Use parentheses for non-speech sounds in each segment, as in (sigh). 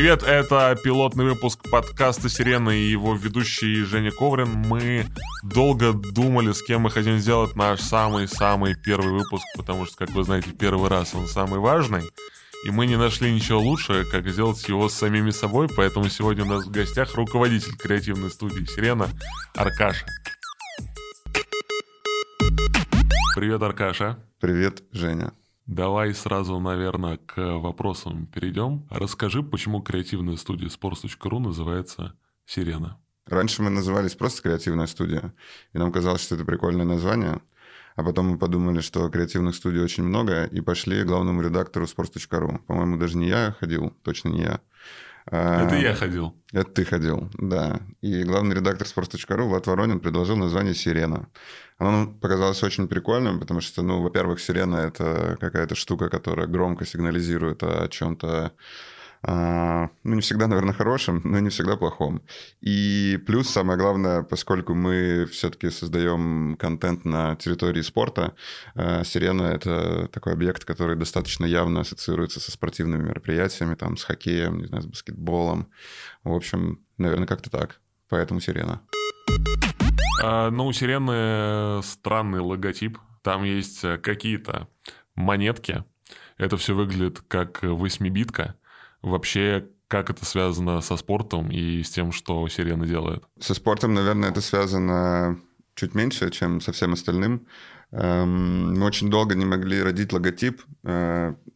Привет, это пилотный выпуск подкаста «Сирена» и его ведущий Женя Коврин. Мы долго думали, с кем мы хотим сделать наш самый-самый первый выпуск, потому что, как вы знаете, первый раз он самый важный. И мы не нашли ничего лучше, как сделать его с самими собой, поэтому сегодня у нас в гостях руководитель креативной студии «Сирена» Аркаша. Привет, Аркаша. Привет, Женя. Давай сразу, наверное, к вопросам перейдем. Расскажи, почему креативная студия sports.ru называется «Сирена». Раньше мы назывались просто «Креативная студия», и нам казалось, что это прикольное название. А потом мы подумали, что креативных студий очень много, и пошли главному редактору sports.ru. По-моему, даже не я ходил, точно не я. Это я ходил. Это ты ходил, да. И главный редактор sports.ru Влад Воронин предложил название «Сирена». Оно показалось очень прикольным, потому что, ну, во-первых, сирена — это какая-то штука, которая громко сигнализирует о чем-то, а, ну, не всегда, наверное, хорошим, но не всегда плохом. И плюс, самое главное, поскольку мы все-таки создаем контент на территории спорта, а, «Сирена» — это такой объект, который достаточно явно ассоциируется со спортивными мероприятиями, там, с хоккеем, не знаю, с баскетболом. В общем, наверное, как-то так. Поэтому «Сирена». А, ну, у Сирены странный логотип. Там есть э, какие-то монетки. Это все выглядит как восьмибитка. Вообще, как это связано со спортом и с тем, что Сирена делает? Со спортом, наверное, это связано чуть меньше, чем со всем остальным. Эм, мы очень долго не могли родить логотип.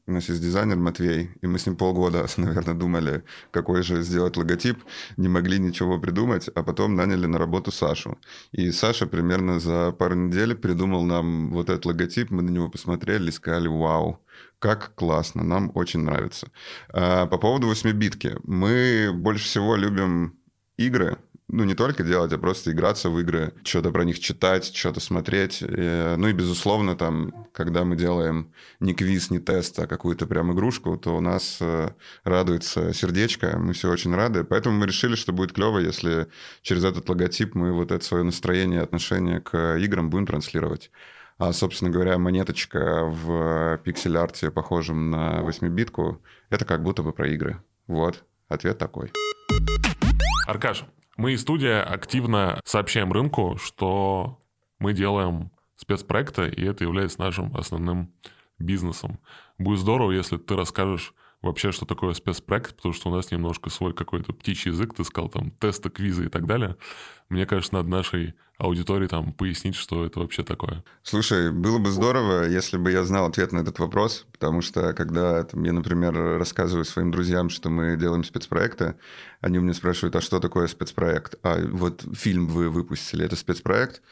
У нас есть дизайнер Матвей, и мы с ним полгода, (laughs) наверное, думали, какой же сделать логотип. Не могли ничего придумать, а потом наняли на работу Сашу. И Саша примерно за пару недель придумал нам вот этот логотип. Мы на него посмотрели и сказали, вау, как классно, нам очень нравится. А, по поводу восьмибитки. Мы больше всего любим игры, ну, не только делать, а просто играться в игры, что-то про них читать, что-то смотреть. И, ну и, безусловно, там, когда мы делаем не квиз, не тест, а какую-то прям игрушку, то у нас э, радуется сердечко, мы все очень рады. Поэтому мы решили, что будет клево, если через этот логотип мы вот это свое настроение, отношение к играм будем транслировать. А, собственно говоря, монеточка в пиксель-арте, похожем на восьмибитку, это как будто бы про игры. Вот, ответ такой. Аркаш, мы и студия активно сообщаем рынку, что мы делаем спецпроекты, и это является нашим основным бизнесом. Будет здорово, если ты расскажешь вообще, что такое спецпроект, потому что у нас немножко свой какой-то птичий язык, ты сказал, там, тесты, квизы и так далее. Мне кажется, надо нашей аудитории там пояснить, что это вообще такое. Слушай, было бы здорово, если бы я знал ответ на этот вопрос, потому что когда там, я, например, рассказываю своим друзьям, что мы делаем спецпроекты, они у меня спрашивают, а что такое спецпроект? А вот фильм вы выпустили, это спецпроект?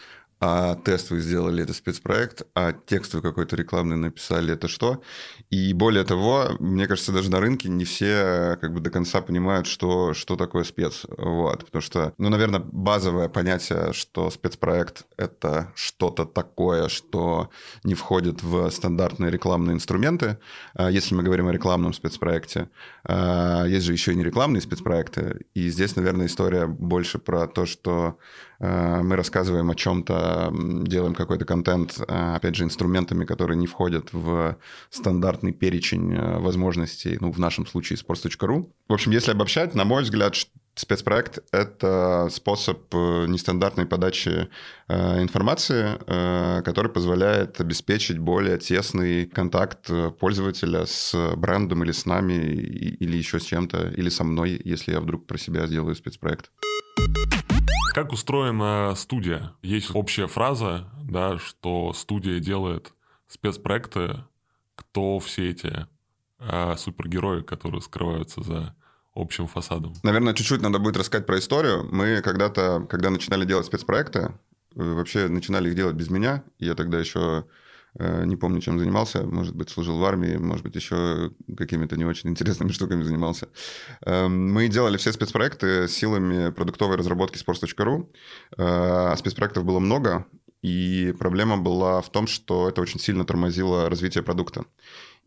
А тест вы сделали, это спецпроект, а текст вы какой-то рекламный написали, это что? И более того, мне кажется, даже на рынке не все как бы до конца понимают, что, что такое спец. Вот, потому что, ну, наверное, базовое понятие, что спецпроект — это что-то такое, что не входит в стандартные рекламные инструменты, а если мы говорим о рекламном спецпроекте. А есть же еще и не рекламные спецпроекты, и здесь, наверное, история больше про то, что мы рассказываем о чем-то, делаем какой-то контент, э, опять же, инструментами, которые не входят в стандартный перечень э, возможностей, ну, в нашем случае sports.ru. В общем, если обобщать, на мой взгляд, спецпроект — это способ нестандартной подачи информации, который позволяет обеспечить более тесный контакт пользователя с брендом или с нами, или еще с чем-то, или со мной, если я вдруг про себя сделаю спецпроект. Как устроена студия? Есть общая фраза, да, что студия делает спецпроекты. Кто все эти а, супергерои, которые скрываются за общим фасадом? Наверное, чуть-чуть надо будет рассказать про историю. Мы когда-то, когда начинали делать спецпроекты, вообще начинали их делать без меня. Я тогда еще Э, не помню, чем занимался. Может быть, служил в армии, может быть, еще какими-то не очень интересными (laughs) штуками занимался. Эм, мы делали все спецпроекты силами продуктовой разработки sports.ru. Э, спецпроектов было много, и проблема была в том, что это очень сильно тормозило развитие продукта.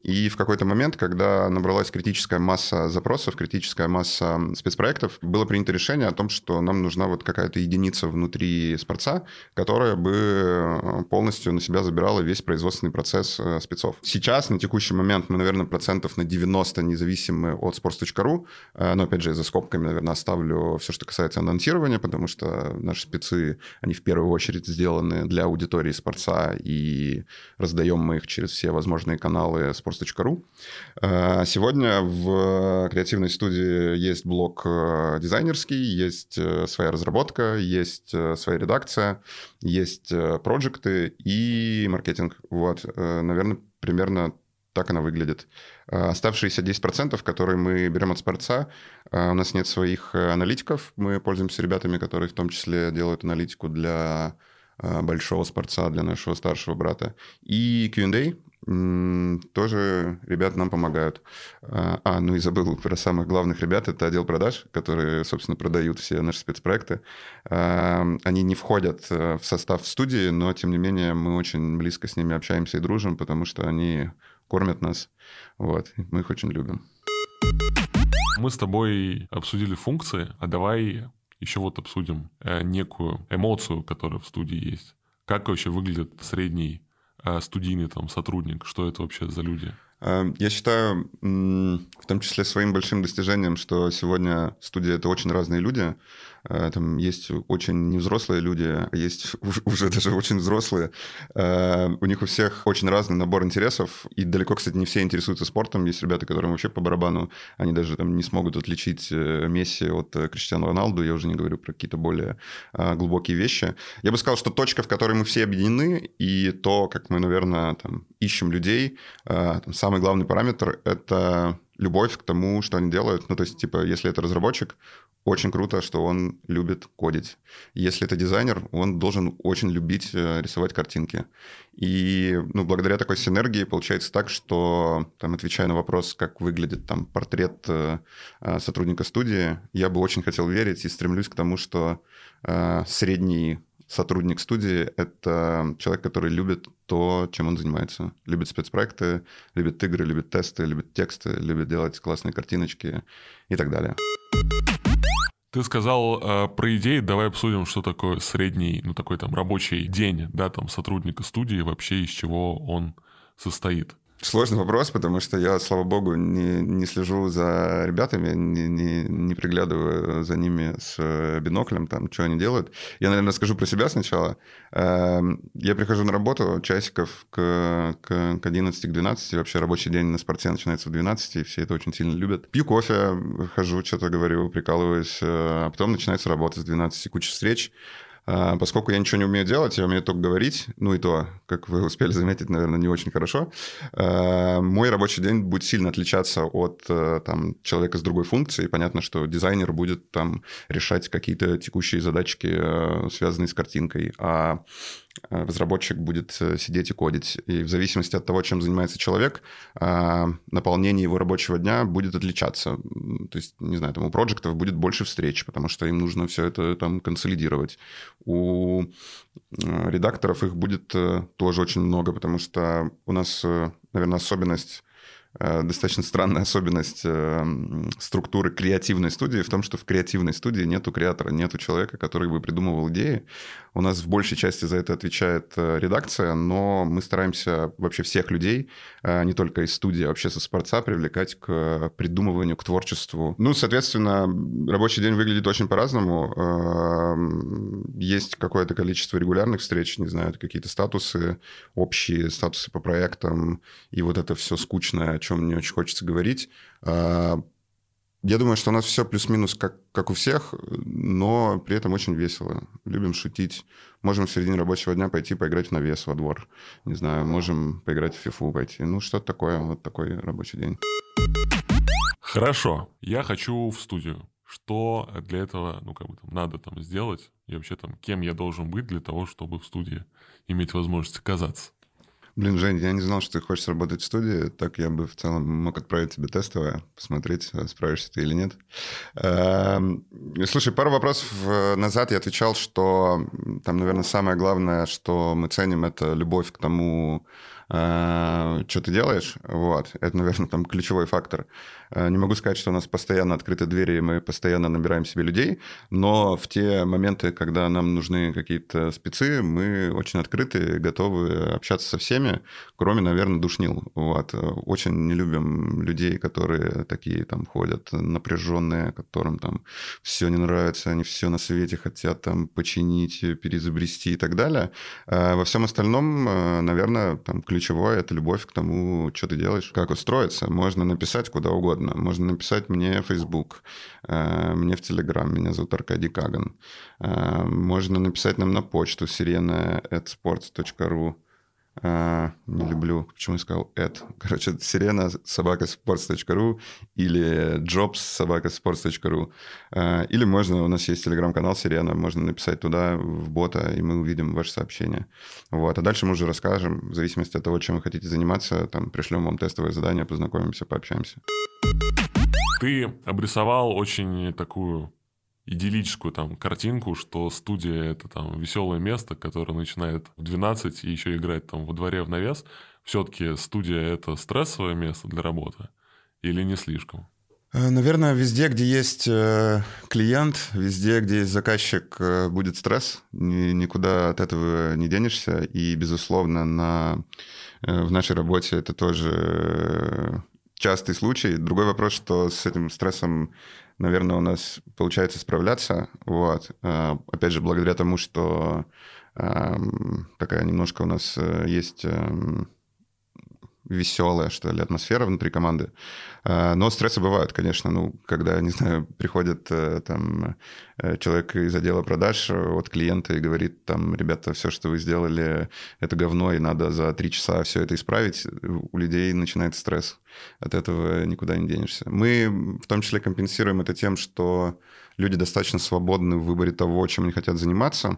И в какой-то момент, когда набралась критическая масса запросов, критическая масса спецпроектов, было принято решение о том, что нам нужна вот какая-то единица внутри спорца, которая бы э, полностью на себя забирала весь производственный процесс э, спецов. Сейчас, на текущий момент, мы, наверное, процентов на 90 независимы от sports.ru, э, но, опять же, за скобками, наверное, оставлю все, что касается анонсирования, потому что наши спецы, они в первую очередь сделаны для аудитории спорца, и раздаем мы их через все возможные каналы sports sports.ru. Э, сегодня в креативной студии есть блок э, дизайнерский, есть э, своя разработка, есть своя редакция, есть проекты и маркетинг. Вот, наверное, примерно так она выглядит. Оставшиеся 10%, которые мы берем от спорца, у нас нет своих аналитиков. Мы пользуемся ребятами, которые в том числе делают аналитику для большого спорца, для нашего старшего брата. И Q&A, тоже ребята нам помогают. А, а, ну и забыл про самых главных ребят. Это отдел продаж, которые, собственно, продают все наши спецпроекты. А, они не входят э, в состав студии, но, тем не менее, мы очень близко с ними общаемся и дружим, потому что они кормят нас. Вот. Мы их очень любим. Мы с тобой обсудили функции, а давай еще вот обсудим э, некую эмоцию, которая в студии есть. Как вообще выглядит средний студийный там сотрудник? Что это вообще за люди? Э, я считаю, в том числе своим большим достижением, что сегодня студия — это очень разные люди. Э, там есть очень невзрослые люди, а есть (laughs) уже даже очень взрослые. Э, у них у всех очень разный набор интересов, и далеко, кстати, не все интересуются спортом. Есть ребята, которым вообще по барабану, они даже там не смогут отличить Месси от Криштиану Роналду, я уже не говорю про какие-то более глубокие вещи. Я бы сказал, что точка, в которой мы все объединены, и то, как мы, наверное, там, ищем людей, там, самый главный параметр — это любовь к тому, что они делают. Ну, то есть, типа, если это разработчик, очень круто, что он любит кодить. Если это дизайнер, он должен очень любить э, рисовать картинки. И ну, благодаря такой синергии получается так, что, там, отвечая на вопрос, как выглядит там, портрет э, э сотрудника студии, я бы очень хотел верить и стремлюсь к тому, что э, средний сотрудник студии — это человек, который любит то, чем он занимается. Любит спецпроекты, любит игры, любит тесты, любит тексты, любит делать классные картиночки и так далее. Ты сказал э, про идеи, давай обсудим, что такое средний, ну такой там рабочий день, да, там сотрудника студии, вообще из чего он состоит. Сложный вопрос, потому что я, слава богу, не, не слежу за ребятами, не, не, не приглядываю за ними с э, биноклем, там, что они делают. Я, наверное, скажу про себя сначала. Эм, я прихожу на работу часиков к, к, к 11 к 12, вообще рабочий день на спорте начинается в 12, и все это очень сильно любят. Пью кофе, хожу, что-то говорю, прикалываюсь, э, а потом начинается работа с 12, куча встреч. А, поскольку я ничего не умею делать, я умею только говорить, ну и то, как вы успели заметить, наверное, не очень хорошо, а, мой рабочий день будет сильно отличаться от э, там, человека с другой функцией. Понятно, что дизайнер будет там решать какие-то текущие задачки, э, связанные с картинкой, а разработчик будет э, сидеть и кодить. И в зависимости от того, чем занимается человек, э, наполнение его рабочего дня будет отличаться. То есть, не знаю, там у проектов будет больше встреч, потому что им нужно все это там консолидировать. У редакторов их будет тоже очень много, потому что у нас, наверное, особенность достаточно странная особенность структуры креативной студии в том, что в креативной студии нету креатора, нету человека, который бы придумывал идеи, у нас в большей части за это отвечает э, редакция, но мы стараемся вообще всех людей, э, не только из студии, а вообще со спорца, привлекать к придумыванию, к творчеству. Ну, соответственно, рабочий день выглядит очень по-разному. Есть какое-то количество регулярных встреч, не знаю, какие-то статусы, общие статусы по проектам, и вот это все скучное, чем не очень хочется говорить. Э, я думаю, что у нас все плюс-минус как, как у всех, но при этом очень весело. Любим шутить. Можем в середине рабочего дня пойти поиграть в навес во двор. Не знаю, можем поиграть в фифу пойти. Ну, что-то такое, вот такой рабочий день. Хорошо. Я хочу в студию. Что для этого, ну, как бы там, надо там сделать? И вообще там, кем я должен быть для того, чтобы в студии иметь возможность оказаться? Блин, Жень, я не знал, что ты хочешь работать в студии. Так я бы в целом мог отправить тебе тестовое, посмотреть, справишься ты или нет. Эм, слушай, пару вопросов э, назад я отвечал, что там, наверное, самое главное, что мы ценим, это любовь к тому, э, что ты делаешь. Вот. Это, наверное, там ключевой фактор. Э, не могу сказать, что у нас постоянно открыты двери, и мы постоянно набираем себе людей, но в те моменты, когда нам нужны какие-то спецы, мы очень открыты, готовы общаться со всеми, кроме, наверное, душнил. Вот. Очень не любим людей, которые такие там ходят напряженные, которым там все не нравится, они все на свете хотят там починить, переизобрести и так далее. Во всем остальном, э, наверное, там ключевое — это любовь к тому, что ты делаешь, как устроиться. Можно написать куда угодно. Можно написать мне в Facebook, э, мне в Telegram, меня зовут Аркадий Каган. Э, можно написать нам на почту sirena.sports.ru. Uh, не люблю, почему я сказал (laughs) это. Короче, сирена собака sports.ru или jobs собака sports.ru. Uh, или можно, у нас есть телеграм-канал Сирена, можно написать туда в бота, и мы увидим ваше сообщение. Вот. А дальше мы уже расскажем, в зависимости от того, чем вы хотите заниматься, там пришлем вам тестовое задание, познакомимся, пообщаемся. Ты обрисовал очень такую идиллическую там картинку, что студия это там веселое место, которое начинает в 12 и еще играет там во дворе в навес. Все-таки студия это стрессовое место для работы или не слишком? Э, наверное, везде, где есть э, клиент, везде, где есть заказчик, э, будет стресс. Никуда от этого не денешься. И, безусловно, на, в нашей работе это тоже частый случай. Другой вопрос, что с этим стрессом, наверное, у нас получается справляться. Вот. А, опять же, благодаря тому, что такая немножко у нас э, есть эм, веселая, что ли, атмосфера внутри команды. А, но стрессы бывают, конечно. Ну, когда, не знаю, приходит э, там э, человек из отдела продаж от клиента и говорит, там, ребята, все, что вы сделали, это говно, и надо за три часа все это исправить, у людей начинается стресс. От этого никуда не денешься. Мы в том числе компенсируем это тем, что люди достаточно свободны в выборе того, чем они хотят заниматься.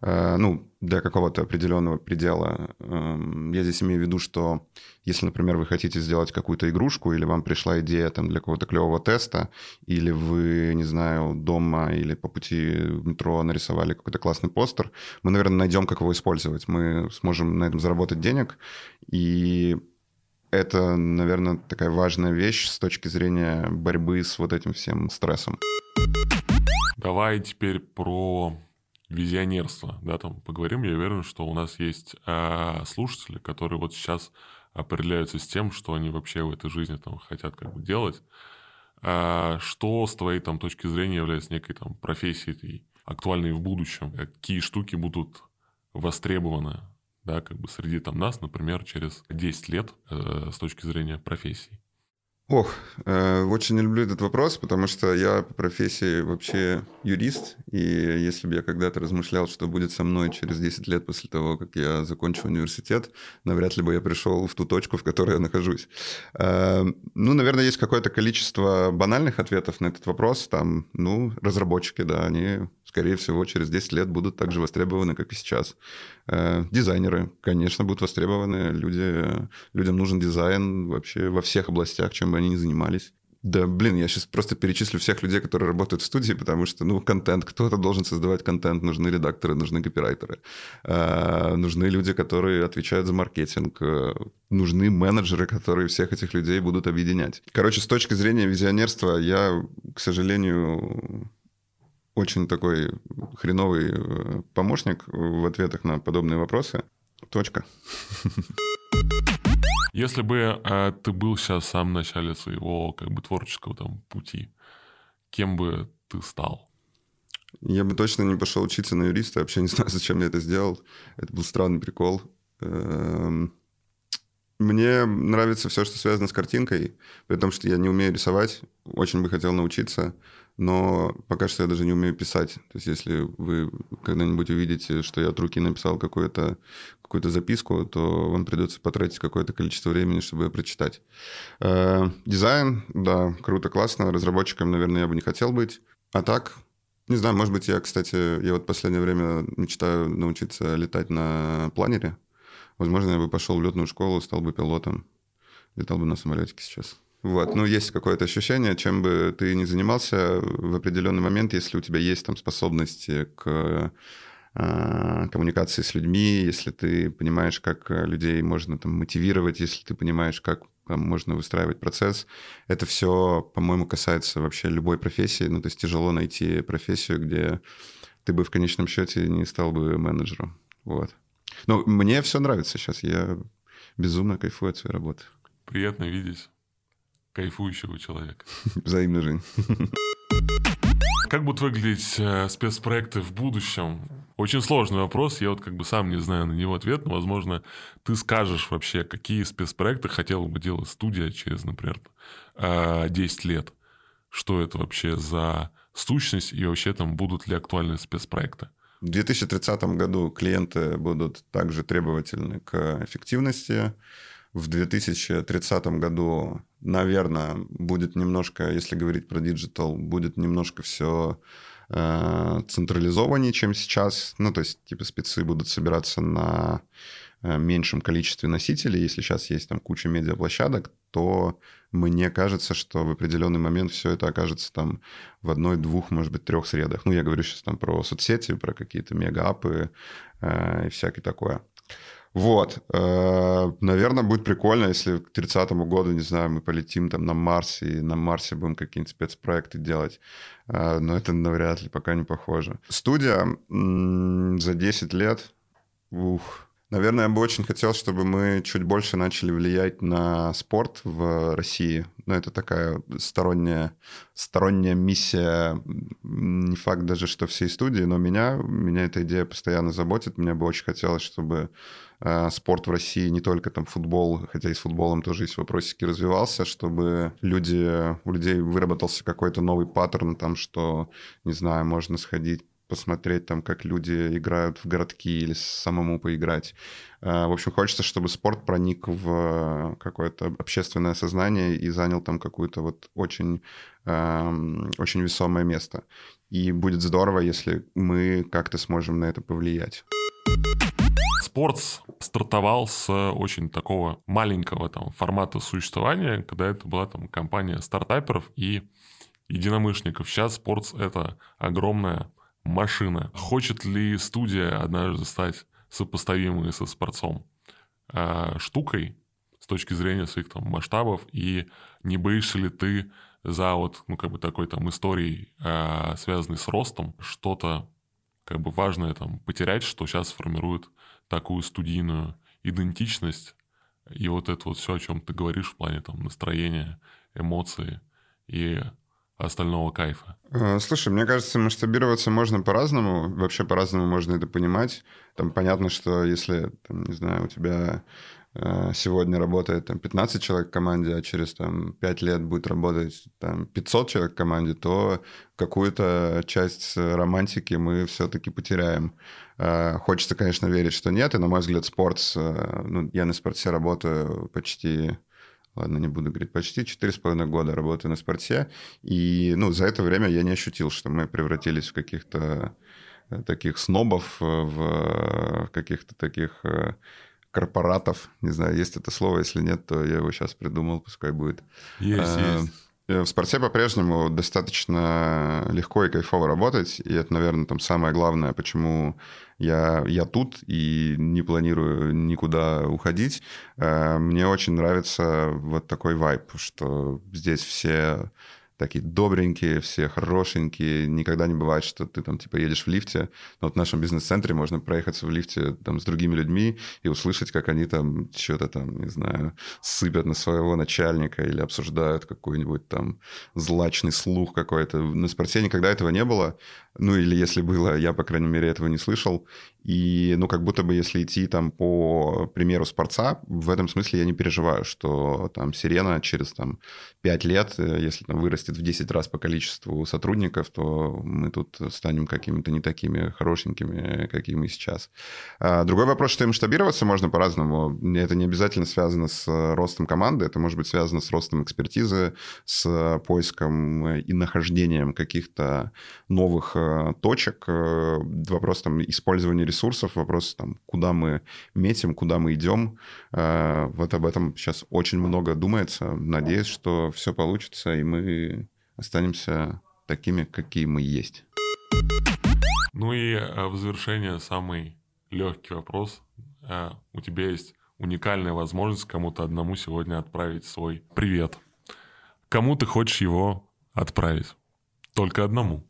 Э, ну, для какого-то определенного предела. Эм, я здесь имею в виду, что если, например, вы хотите сделать какую-то игрушку, или вам пришла идея там, для какого-то клевого теста, или вы, не знаю, дома или по пути в метро нарисовали какой-то классный постер, мы, наверное, найдем, как его использовать. Мы сможем на этом заработать денег, и это, наверное, такая важная вещь с точки зрения борьбы с вот этим всем стрессом. Давай теперь про визионерство, да, там поговорим. Я уверен, что у нас есть э, слушатели, которые вот сейчас определяются с тем, что они вообще в этой жизни там хотят как бы делать. А что с твоей там точки зрения является некой там профессией актуальной в будущем? Какие штуки будут востребованы, да, как бы среди там нас, например, через 10 лет э, с точки зрения профессий? Ох, э, очень люблю этот вопрос, потому что я по профессии вообще юрист, и если бы я когда-то размышлял, что будет со мной через 10 лет после того, как я закончу университет, навряд ли бы я пришел в ту точку, в которой я нахожусь. Э, ну, наверное, есть какое-то количество банальных ответов на этот вопрос. Там, ну, разработчики, да, они скорее всего, через 10 лет будут так же востребованы, как и сейчас. Э, дизайнеры, конечно, будут востребованы. Люди, людям нужен дизайн вообще во всех областях, чем бы они ни занимались. Да, блин, я сейчас просто перечислю всех людей, которые работают в студии, потому что, ну, контент, кто-то должен создавать контент, нужны редакторы, нужны копирайтеры, э, нужны люди, которые отвечают за маркетинг, э, нужны менеджеры, которые всех этих людей будут объединять. Короче, с точки зрения визионерства, я, к сожалению, очень такой хреновый э, помощник в ответах на подобные вопросы. Точка. (laughs) Если бы э, ты был сейчас в самом начале своего как бы творческого там пути, кем бы ты стал? Я бы точно не пошел учиться на юриста, вообще не (laughs) знаю, зачем я это сделал. Это был странный прикол. Эм, мне нравится все, что связано с картинкой, при том, что я не умею рисовать, очень бы хотел научиться но пока что я даже не умею писать. То есть если вы когда-нибудь увидите, что я от руки написал какую-то какую записку, то вам придется потратить какое-то количество времени, чтобы ее прочитать. Э, дизайн, да, круто, классно. Разработчиком, наверное, я бы не хотел быть. А так, не знаю, может быть, я, кстати, я вот в последнее время мечтаю научиться летать на планере. Возможно, я бы пошел в летную школу, стал бы пилотом, летал бы на самолетике сейчас. Вот, ну, есть какое-то ощущение, чем бы ты ни занимался в определенный момент, если у тебя есть там способности к коммуникации с людьми, если ты понимаешь, как людей можно там мотивировать, если ты понимаешь, как там, можно выстраивать процесс. Это все, по-моему, касается вообще любой профессии. Ну, то есть тяжело найти профессию, где ты бы в конечном счете не стал бы менеджером. Вот. Но мне все нравится сейчас. Я безумно кайфую от своей работы. Приятно видеть кайфующего человека. (laughs) Взаимно, Жень. (laughs) Как будут выглядеть э, спецпроекты в будущем? Очень сложный вопрос, я вот как бы сам не знаю на него ответ, но, возможно, ты скажешь вообще, какие спецпроекты хотела бы делать студия через, например, 10 э, лет. Что это вообще за сущность и вообще там будут ли актуальны спецпроекты? В 2030 году клиенты будут также требовательны к эффективности. В 2030 году, наверное, будет немножко, если говорить про digital, будет немножко все э, централизованнее, чем сейчас. Ну, то есть, типа, спецы будут собираться на Э, меньшем количестве носителей, если сейчас есть там куча медиаплощадок, то мне кажется, что в определенный момент все это окажется там в одной, двух, может быть, трех средах. Ну, я говорю сейчас там про соцсети, про какие-то мегаапы э, и всякое такое. Вот. Э, наверное, будет прикольно, если к 30 году, не знаю, мы полетим там на Марс, и на Марсе будем какие-нибудь спецпроекты делать. Э, но это навряд ли пока не похоже. Студия за 10 лет, ух, Наверное, я бы очень хотел, чтобы мы чуть больше начали влиять на спорт в России. Ну, это такая сторонняя, сторонняя миссия, не факт даже, что всей студии, но меня, меня эта идея постоянно заботит. Мне бы очень хотелось, чтобы э, спорт в России, не только там футбол, хотя и с футболом тоже есть вопросики, развивался, чтобы люди, у людей выработался какой-то новый паттерн, там, что, не знаю, можно сходить посмотреть там, как люди играют в городки или самому поиграть. Э, в общем, хочется, чтобы спорт проник в какое-то общественное сознание и занял там какую-то вот очень, эм, очень весомое место. И будет здорово, если мы как-то сможем на это повлиять. Спортс стартовал с очень такого маленького там формата существования, когда это была там компания стартаперов и единомышленников. Сейчас Спортс — это огромная машина. Хочет ли студия однажды стать сопоставимой со спортцом э, штукой с точки зрения своих там масштабов, и не боишься ли ты за вот, ну, как бы такой там историей, э, связанной с ростом, что-то как бы важное там потерять, что сейчас формирует такую студийную идентичность, и вот это вот все, о чем ты говоришь в плане там настроения, эмоции и остального кайфа? Э, слушай, мне кажется, масштабироваться можно по-разному. Вообще по-разному можно это понимать. Там понятно, что если, там, не знаю, у тебя э, сегодня работает там 15 человек в команде, а через там 5 лет будет работать там 500 человек в команде, то какую-то часть романтики мы все-таки потеряем. Э, хочется, конечно, верить, что нет, и, на мой взгляд, спорт, ну, я на спорте работаю почти ладно, не буду говорить, почти 4,5 года работаю на спорте, и, ну, за это время я не ощутил, что мы превратились в каких-то э, таких снобов, э, в каких-то таких э, корпоратов, не знаю, есть это слово, если нет, то я его сейчас придумал, пускай будет. Есть, а, есть. В спорте по-прежнему достаточно легко и кайфово работать, и это, наверное, там самое главное, почему я, я тут и не планирую никуда уходить. Мне очень нравится вот такой вайб, что здесь все такие добренькие, все хорошенькие. Никогда не бывает, что ты там типа едешь в лифте. Но вот в нашем бизнес-центре можно проехаться в лифте там с другими людьми и услышать, как они там что-то там, не знаю, сыпят на своего начальника или обсуждают какой-нибудь там злачный слух какой-то. На спорте никогда этого не было. Ну или если было, я, по крайней мере, этого не слышал. И, ну, как будто бы, если идти там по примеру спорца, в этом смысле я не переживаю, что там сирена через там 5 лет, э, если там вырастет в 10 раз по количеству сотрудников, то мы тут станем какими-то не такими хорошенькими, какие мы сейчас. А другой вопрос, что и масштабироваться можно по-разному. Это не обязательно связано с ростом команды, это может быть связано с ростом экспертизы, с поиском и нахождением каких-то новых э, точек. Э, вопрос там использования ресурсов ресурсов, вопрос там, куда мы метим, куда мы идем. Э, вот об этом сейчас очень много думается. Надеюсь, что все получится, и мы останемся такими, какие мы есть. Ну и э, в завершение самый легкий вопрос. Э, у тебя есть уникальная возможность кому-то одному сегодня отправить свой привет. Кому ты хочешь его отправить? Только одному.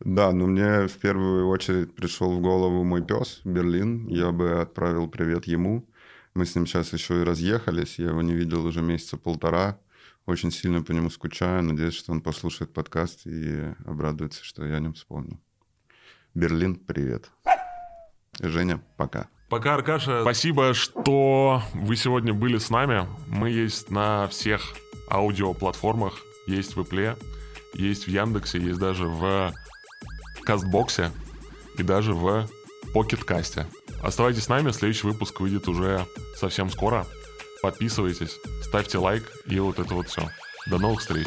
Да, но мне в первую очередь пришел в голову мой пес Берлин. Я бы отправил привет ему. Мы с ним сейчас еще и разъехались. Я его не видел уже месяца полтора. Очень сильно по нему скучаю. Надеюсь, что он послушает подкаст и обрадуется, что я о нем вспомнил. Берлин, привет. Женя, пока. Пока, Аркаша. Спасибо, что вы сегодня были с нами. Мы есть на всех аудиоплатформах. Есть в Apple, есть в Яндексе, есть даже в Кастбоксе и даже в Покеткасте. Оставайтесь с нами, следующий выпуск выйдет уже совсем скоро. Подписывайтесь, ставьте лайк и вот это вот все. До новых встреч!